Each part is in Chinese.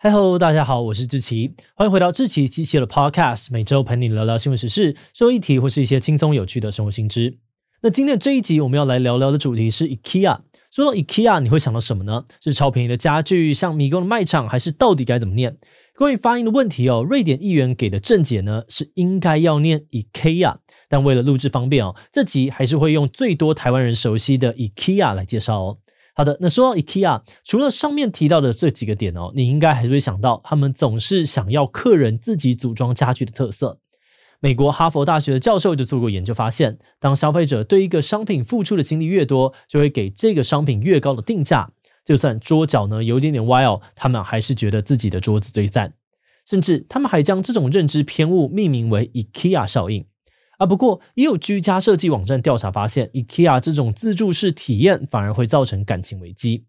嗨喽，大家好，我是志奇，欢迎回到志祺七七的 Podcast，每周陪你聊聊新闻时事、社会议题或是一些轻松有趣的生活新知。那今天的这一集我们要来聊聊的主题是 IKEA。说到 IKEA，你会想到什么呢？是超便宜的家具，像迷宫的卖场，还是到底该怎么念？关于发音的问题哦，瑞典议员给的正解呢是应该要念 IKEA，但为了录制方便哦，这集还是会用最多台湾人熟悉的 IKEA 来介绍哦。好的，那说到 IKEA，除了上面提到的这几个点哦，你应该还是会想到，他们总是想要客人自己组装家具的特色。美国哈佛大学的教授就做过研究，发现当消费者对一个商品付出的心力越多，就会给这个商品越高的定价。就算桌脚呢有点点歪哦，他们还是觉得自己的桌子最赞。甚至他们还将这种认知偏误命名为 IKEA 效应。啊，不过也有居家设计网站调查发现，IKEA 这种自助式体验反而会造成感情危机。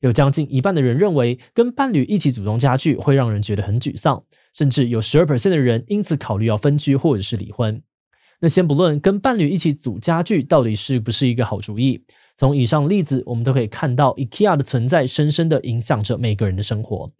有将近一半的人认为，跟伴侣一起组装家具会让人觉得很沮丧，甚至有十二 percent 的人因此考虑要分居或者是离婚。那先不论跟伴侣一起组家具到底是不是一个好主意，从以上例子我们都可以看到，IKEA 的存在深深的影响着每个人的生活。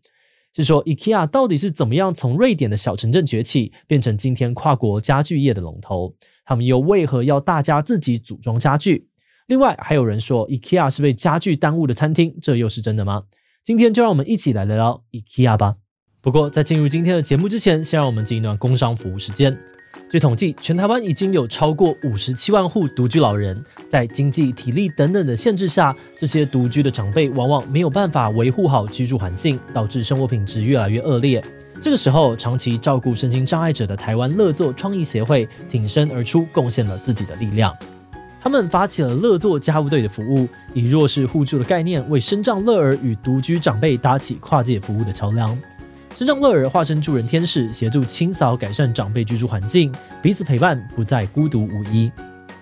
是说，IKEA 到底是怎么样从瑞典的小城镇崛起，变成今天跨国家具业的龙头？他们又为何要大家自己组装家具？另外，还有人说，IKEA 是被家具耽误的餐厅，这又是真的吗？今天就让我们一起来聊聊 IKEA 吧。不过，在进入今天的节目之前，先让我们进一段工商服务时间。据统计，全台湾已经有超过五十七万户独居老人，在经济、体力等等的限制下，这些独居的长辈往往没有办法维护好居住环境，导致生活品质越来越恶劣。这个时候，长期照顾身心障碍者的台湾乐作创意协会挺身而出，贡献了自己的力量。他们发起了乐作家务队的服务，以弱势互助的概念，为身障乐儿与独居长辈搭起跨界服务的桥梁。身障乐儿化身助人天使，协助清扫改善长辈居住环境，彼此陪伴，不再孤独无依。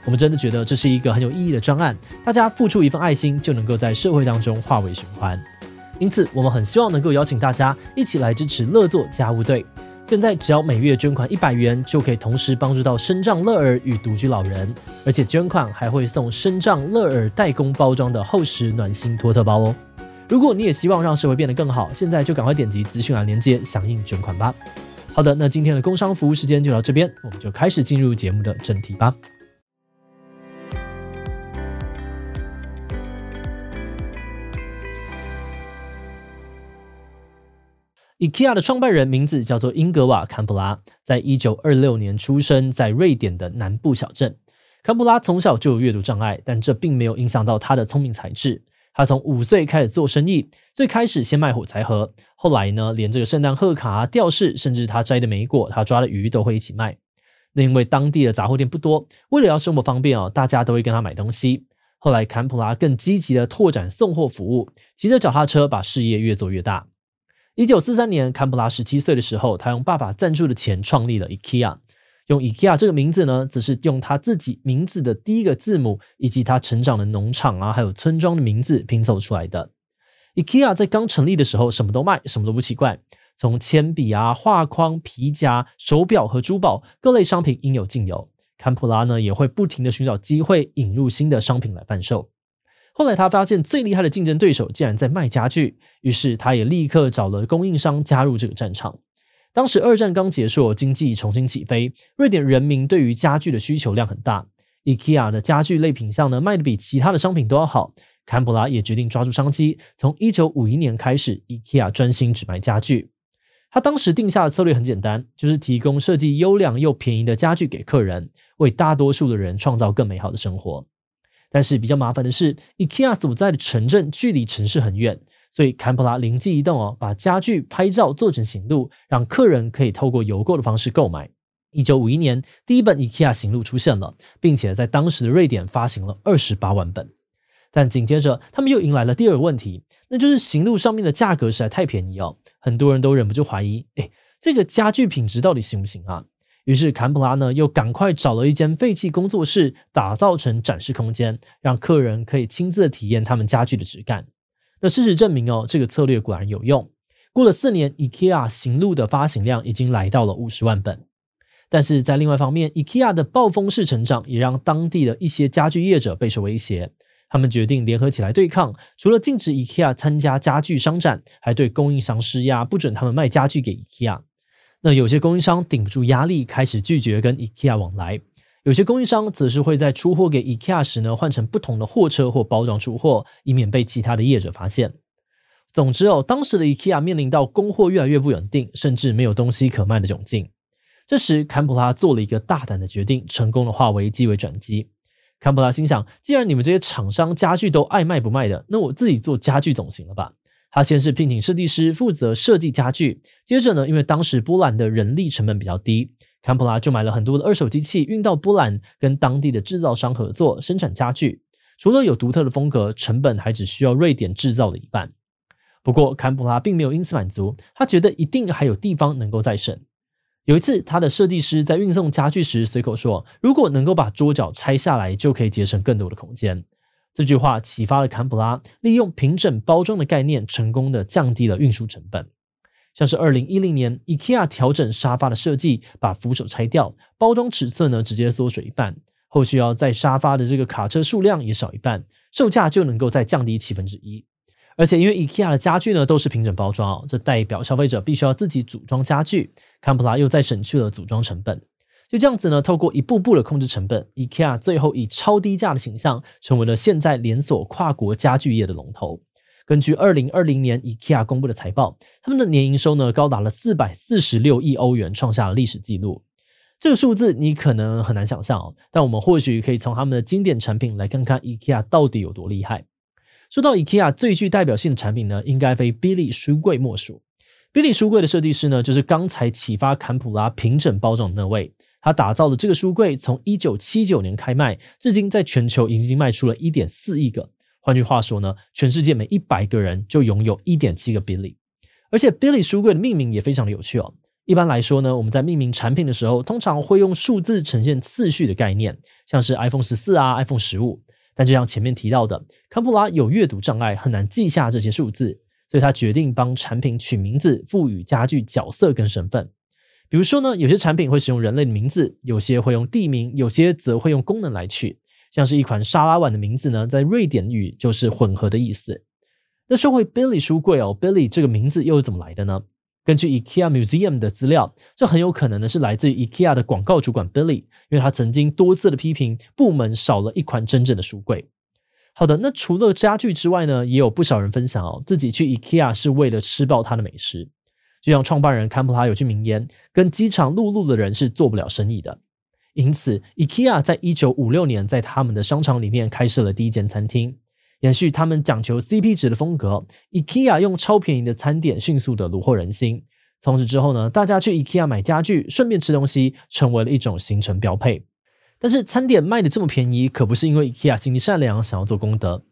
我们真的觉得这是一个很有意义的专案，大家付出一份爱心，就能够在社会当中化为循环。因此，我们很希望能够邀请大家一起来支持乐作家务队。现在只要每月捐款一百元，就可以同时帮助到身障乐儿与独居老人，而且捐款还会送身障乐儿代工包装的厚实暖心托特包哦。如果你也希望让社会变得更好，现在就赶快点击资讯栏链接，响应捐款吧。好的，那今天的工商服务时间就到这边，我们就开始进入节目的正题吧。IKEA 的创办人名字叫做英格瓦·坎普拉，在一九二六年出生在瑞典的南部小镇。坎普拉从小就有阅读障碍，但这并没有影响到他的聪明才智。他从五岁开始做生意，最开始先卖火柴盒，后来呢，连这个圣诞贺卡啊、吊饰，甚至他摘的莓果、他抓的鱼都会一起卖。那因为当地的杂货店不多，为了要生活方便哦，大家都会跟他买东西。后来坎普拉更积极的拓展送货服务，骑着脚踏车把事业越做越大。一九四三年，坎普拉十七岁的时候，他用爸爸赞助的钱创立了 IKEA。用 IKEA 这个名字呢，则是用他自己名字的第一个字母，以及他成长的农场啊，还有村庄的名字拼凑出来的。IKEA 在刚成立的时候，什么都卖，什么都不奇怪，从铅笔啊、画框、皮夹、手表和珠宝，各类商品应有尽有。坎普拉呢，也会不停的寻找机会，引入新的商品来贩售。后来他发现最厉害的竞争对手竟然在卖家具，于是他也立刻找了供应商加入这个战场。当时二战刚结束，经济重新起飞，瑞典人民对于家具的需求量很大。IKEA 的家具类品项呢，卖的比其他的商品都要好。坎普拉也决定抓住商机，从一九五一年开始，IKEA 专心只卖家具。他当时定下的策略很简单，就是提供设计优良又便宜的家具给客人，为大多数的人创造更美好的生活。但是比较麻烦的是，IKEA 所在的城镇距离城市很远。所以坎普拉灵机一动哦，把家具拍照做成行录，让客人可以透过邮购的方式购买。一九五一年，第一本 IKEA 行录出现了，并且在当时的瑞典发行了二十八万本。但紧接着，他们又迎来了第二个问题，那就是行录上面的价格实在太便宜哦，很多人都忍不住怀疑，诶，这个家具品质到底行不行啊？于是坎普拉呢，又赶快找了一间废弃工作室，打造成展示空间，让客人可以亲自体验他们家具的质感。那事实证明哦，这个策略果然有用。过了四年，IKEA 行路的发行量已经来到了五十万本。但是在另外一方面，IKEA 的暴风式成长也让当地的一些家具业者备受威胁。他们决定联合起来对抗，除了禁止 IKEA 参加家具商展，还对供应商施压，不准他们卖家具给 IKEA。那有些供应商顶不住压力，开始拒绝跟 IKEA 往来；有些供应商则是会在出货给 IKEA 时呢，换成不同的货车或包装出货，以免被其他的业者发现。总之哦，当时的 IKEA 面临到供货越来越不稳定，甚至没有东西可卖的窘境。这时，坎普拉做了一个大胆的决定，成功的化危机为转机。坎普拉心想，既然你们这些厂商家具都爱卖不卖的，那我自己做家具总行了吧？他先是聘请设计师负责设计家具，接着呢，因为当时波兰的人力成本比较低，坎普拉就买了很多的二手机器运到波兰，跟当地的制造商合作生产家具。除了有独特的风格，成本还只需要瑞典制造的一半。不过，坎普拉并没有因此满足，他觉得一定还有地方能够再省。有一次，他的设计师在运送家具时随口说：“如果能够把桌脚拆下来，就可以节省更多的空间。”这句话启发了坎普拉，利用平整包装的概念，成功的降低了运输成本。像是二零一零年，IKEA 调整沙发的设计，把扶手拆掉，包装尺寸呢直接缩水一半，后续要在沙发的这个卡车数量也少一半，售价就能够再降低七分之一。而且因为 IKEA 的家具呢都是平整包装，这代表消费者必须要自己组装家具，坎普拉又再省去了组装成本。就这样子呢，透过一步步的控制成本，IKEA 最后以超低价的形象，成为了现在连锁跨国家具业的龙头。根据二零二零年 IKEA 公布的财报，他们的年营收呢高达了四百四十六亿欧元，创下了历史纪录。这个数字你可能很难想象哦，但我们或许可以从他们的经典产品来看看 IKEA 到底有多厉害。说到 IKEA 最具代表性的产品呢，应该非 Billy 书柜莫属。Billy 书柜的设计师呢，就是刚才启发坎普拉平整包装的那位。他打造的这个书柜，从一九七九年开卖，至今在全球已经卖出了一点四亿个。换句话说呢，全世界每一百个人就拥有一点七个 Billy。而且 Billy 书柜的命名也非常的有趣哦。一般来说呢，我们在命名产品的时候，通常会用数字呈现次序的概念，像是 iPhone 十四啊、iPhone 十五。但就像前面提到的，康普拉有阅读障碍，很难记下这些数字，所以他决定帮产品取名字，赋予家具角色跟身份。比如说呢，有些产品会使用人类的名字，有些会用地名，有些则会用功能来取。像是一款沙拉碗的名字呢，在瑞典语就是混合的意思。那说回 Billy 书柜哦，Billy 这个名字又是怎么来的呢？根据 IKEA Museum 的资料，这很有可能呢是来自于 IKEA 的广告主管 Billy，因为他曾经多次的批评部门少了一款真正的书柜。好的，那除了家具之外呢，也有不少人分享哦，自己去 IKEA 是为了吃爆它的美食。就像创办人坎普拉有句名言：“跟饥肠辘辘的人是做不了生意的。”因此，IKEA 在一九五六年在他们的商场里面开设了第一间餐厅。延续他们讲求 CP 值的风格，IKEA 用超便宜的餐点迅速的虏获人心。从此之后呢，大家去 IKEA 买家具，顺便吃东西，成为了一种行程标配。但是餐点卖的这么便宜，可不是因为 IKEA 心地善良，想要做功德。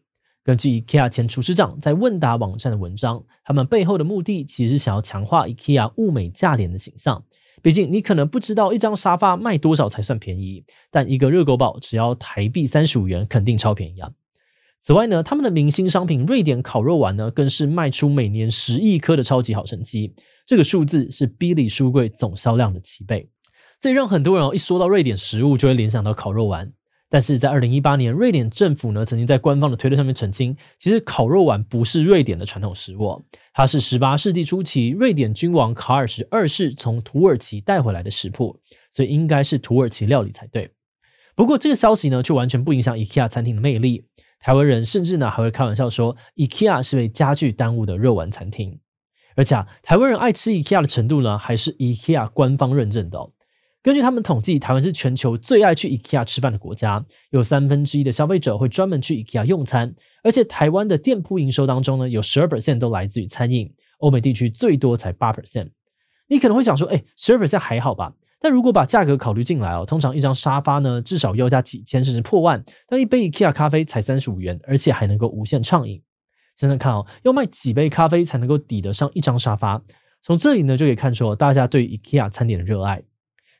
根据 IKEA 前厨师长在问答网站的文章，他们背后的目的其实是想要强化 IKEA 物美价廉的形象。毕竟你可能不知道一张沙发卖多少才算便宜，但一个热狗堡只要台币三十五元，肯定超便宜啊。此外呢，他们的明星商品瑞典烤肉丸呢，更是卖出每年十亿颗的超级好成绩。这个数字是 Billy 书柜总销量的七倍，这让很多人哦一说到瑞典食物就会联想到烤肉丸。但是在二零一八年，瑞典政府呢曾经在官方的推特上面澄清，其实烤肉丸不是瑞典的传统食物，它是十八世纪初期瑞典君王卡尔十二世从土耳其带回来的食谱，所以应该是土耳其料理才对。不过这个消息呢，却完全不影响 IKEA 餐厅的魅力。台湾人甚至呢还会开玩笑说，IKEA 是被家具耽误的肉丸餐厅。而且啊，台湾人爱吃 IKEA 的程度呢，还是 IKEA 官方认证的。根据他们统计，台湾是全球最爱去 IKEA 吃饭的国家，有三分之一的消费者会专门去 IKEA 用餐。而且台湾的店铺营收当中呢，有十二 percent 都来自于餐饮，欧美地区最多才八 percent。你可能会想说，哎，十二 percent 还好吧？但如果把价格考虑进来哦，通常一张沙发呢，至少要价几千甚至破万，但一杯 IKEA 咖啡才三十五元，而且还能够无限畅饮。想想看哦，要卖几杯咖啡才能够抵得上一张沙发？从这里呢就可以看出大家对 IKEA 餐点的热爱。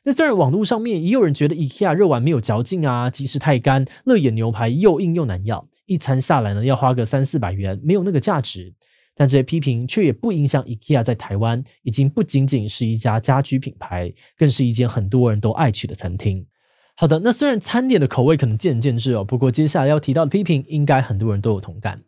那虽然网络上面也有人觉得 IKEA 肉丸没有嚼劲啊，即食太干，乐眼牛排又硬又难咬，一餐下来呢要花个三四百元，没有那个价值。但这些批评却也不影响 IKEA 在台湾已经不仅仅是一家家居品牌，更是一间很多人都爱去的餐厅。好的，那虽然餐点的口味可能见仁见智哦，不过接下来要提到的批评，应该很多人都有同感。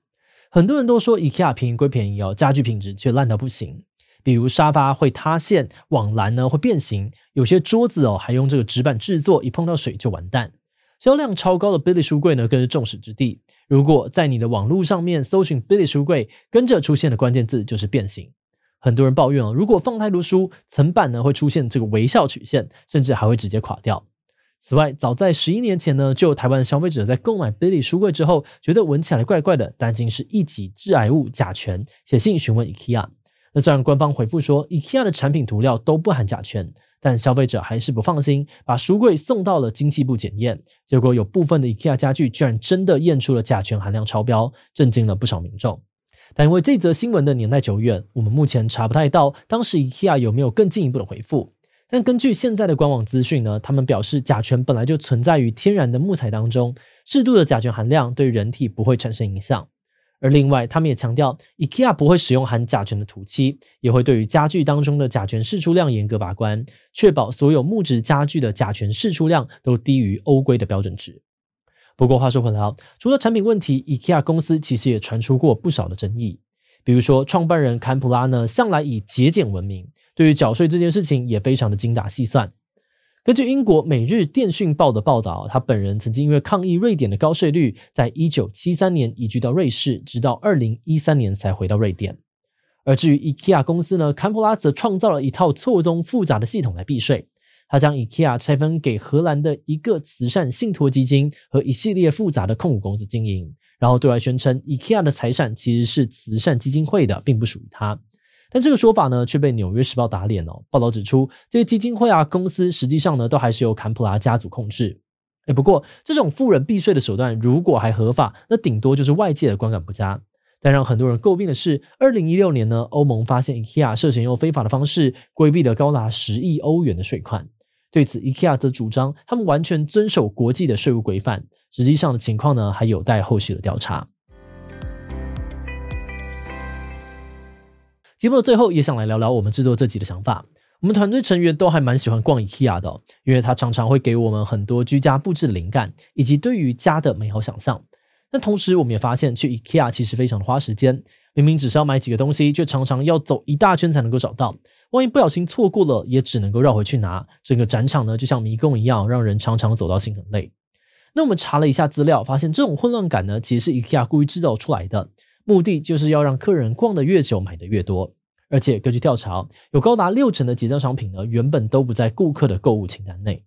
很多人都说 IKEA 便宜归便宜哦，家具品质却烂到不行。比如沙发会塌陷，网篮呢会变形，有些桌子哦还用这个纸板制作，一碰到水就完蛋。销量超高的 Billy 书柜呢更是众矢之的。如果在你的网络上面搜寻 Billy 书柜，跟着出现的关键字就是变形。很多人抱怨哦，如果放太多书，层板呢会出现这个微笑曲线，甚至还会直接垮掉。此外，早在十一年前呢，就有台湾的消费者在购买 Billy 书柜之后，觉得闻起来怪怪的，担心是一级致癌物甲醛，写信询问 IKEA。那虽然官方回复说 IKEA 的产品涂料都不含甲醛，但消费者还是不放心，把书柜送到了经济部检验，结果有部分的 IKEA 家具居然真的验出了甲醛含量超标，震惊了不少民众。但因为这则新闻的年代久远，我们目前查不太到当时 IKEA 有没有更进一步的回复。但根据现在的官网资讯呢，他们表示甲醛本来就存在于天然的木材当中，适度的甲醛含量对人体不会产生影响。而另外，他们也强调，IKEA 不会使用含甲醛的涂漆，也会对于家具当中的甲醛释出量严格把关，确保所有木质家具的甲醛释出量都低于欧规的标准值。不过话说回来，除了产品问题，IKEA 公司其实也传出过不少的争议。比如说，创办人坎普拉呢，向来以节俭闻名，对于缴税这件事情也非常的精打细算。根据英国《每日电讯报》的报道，他本人曾经因为抗议瑞典的高税率，在一九七三年移居到瑞士，直到二零一三年才回到瑞典。而至于 IKEA 公司呢，坎普拉则创造了一套错综复杂的系统来避税。他将 IKEA 拆分给荷兰的一个慈善信托基金和一系列复杂的控股公司经营。然后对外宣称，IKEA 的财产其实是慈善基金会的，并不属于他。但这个说法呢，却被《纽约时报》打脸哦。报道指出，这些基金会啊、公司实际上呢，都还是由坎普拉家族控制。哎，不过这种富人避税的手段，如果还合法，那顶多就是外界的观感不佳。但让很多人诟病的是，二零一六年呢，欧盟发现 IKEA 涉嫌用非法的方式规避了高达十亿欧元的税款。对此，IKEA 则主张他们完全遵守国际的税务规范。实际上的情况呢，还有待后续的调查。节目的最后，也想来聊聊我们制作这集的想法。我们团队成员都还蛮喜欢逛 IKEA 的，因为它常常会给我们很多居家布置的灵感，以及对于家的美好想象。但同时，我们也发现去 IKEA 其实非常的花时间，明明只是要买几个东西，却常常要走一大圈才能够找到。万一不小心错过了，也只能够绕回去拿。整个展场呢，就像迷宫一样，让人常常走到心很累。那我们查了一下资料，发现这种混乱感呢，其实是 IKEA 故意制造出来的，目的就是要让客人逛得越久，买得越多。而且根据调查，有高达六成的结账商品呢，原本都不在顾客的购物清单内。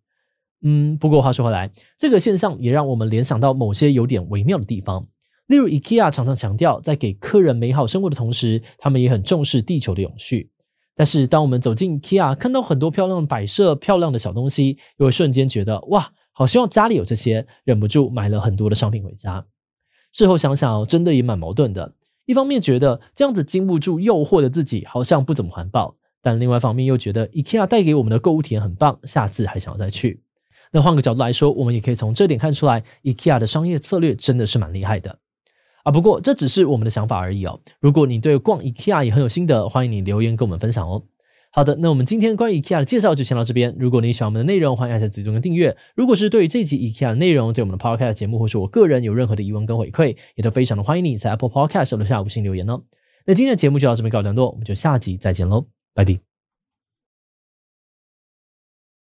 嗯，不过话说回来，这个现象也让我们联想到某些有点微妙的地方。例如，IKEA 常常强调，在给客人美好生活的同时，他们也很重视地球的永续。但是，当我们走进 IKEA，看到很多漂亮的摆设、漂亮的小东西，又会瞬间觉得哇！好希望家里有这些，忍不住买了很多的商品回家。事后想想，真的也蛮矛盾的。一方面觉得这样子经不住诱惑的自己好像不怎么环保，但另外一方面又觉得 IKEA 带给我们的购物体验很棒，下次还想要再去。那换个角度来说，我们也可以从这点看出来，IKEA 的商业策略真的是蛮厉害的啊。不过这只是我们的想法而已哦。如果你对逛 IKEA 也很有心得，欢迎你留言跟我们分享哦。好的，那我们今天关于 IKEA 的介绍就先到这边。如果你喜欢我们的内容，欢迎按下追踪跟订阅。如果是对于这集 IKEA 的内容，对我们的 Podcast 节目或是我个人有任何的疑问跟回馈，也都非常的欢迎你在 Apple Podcast 留下五星留言哦。那今天的节目就到这边告一段落，我们就下集再见喽，拜拜。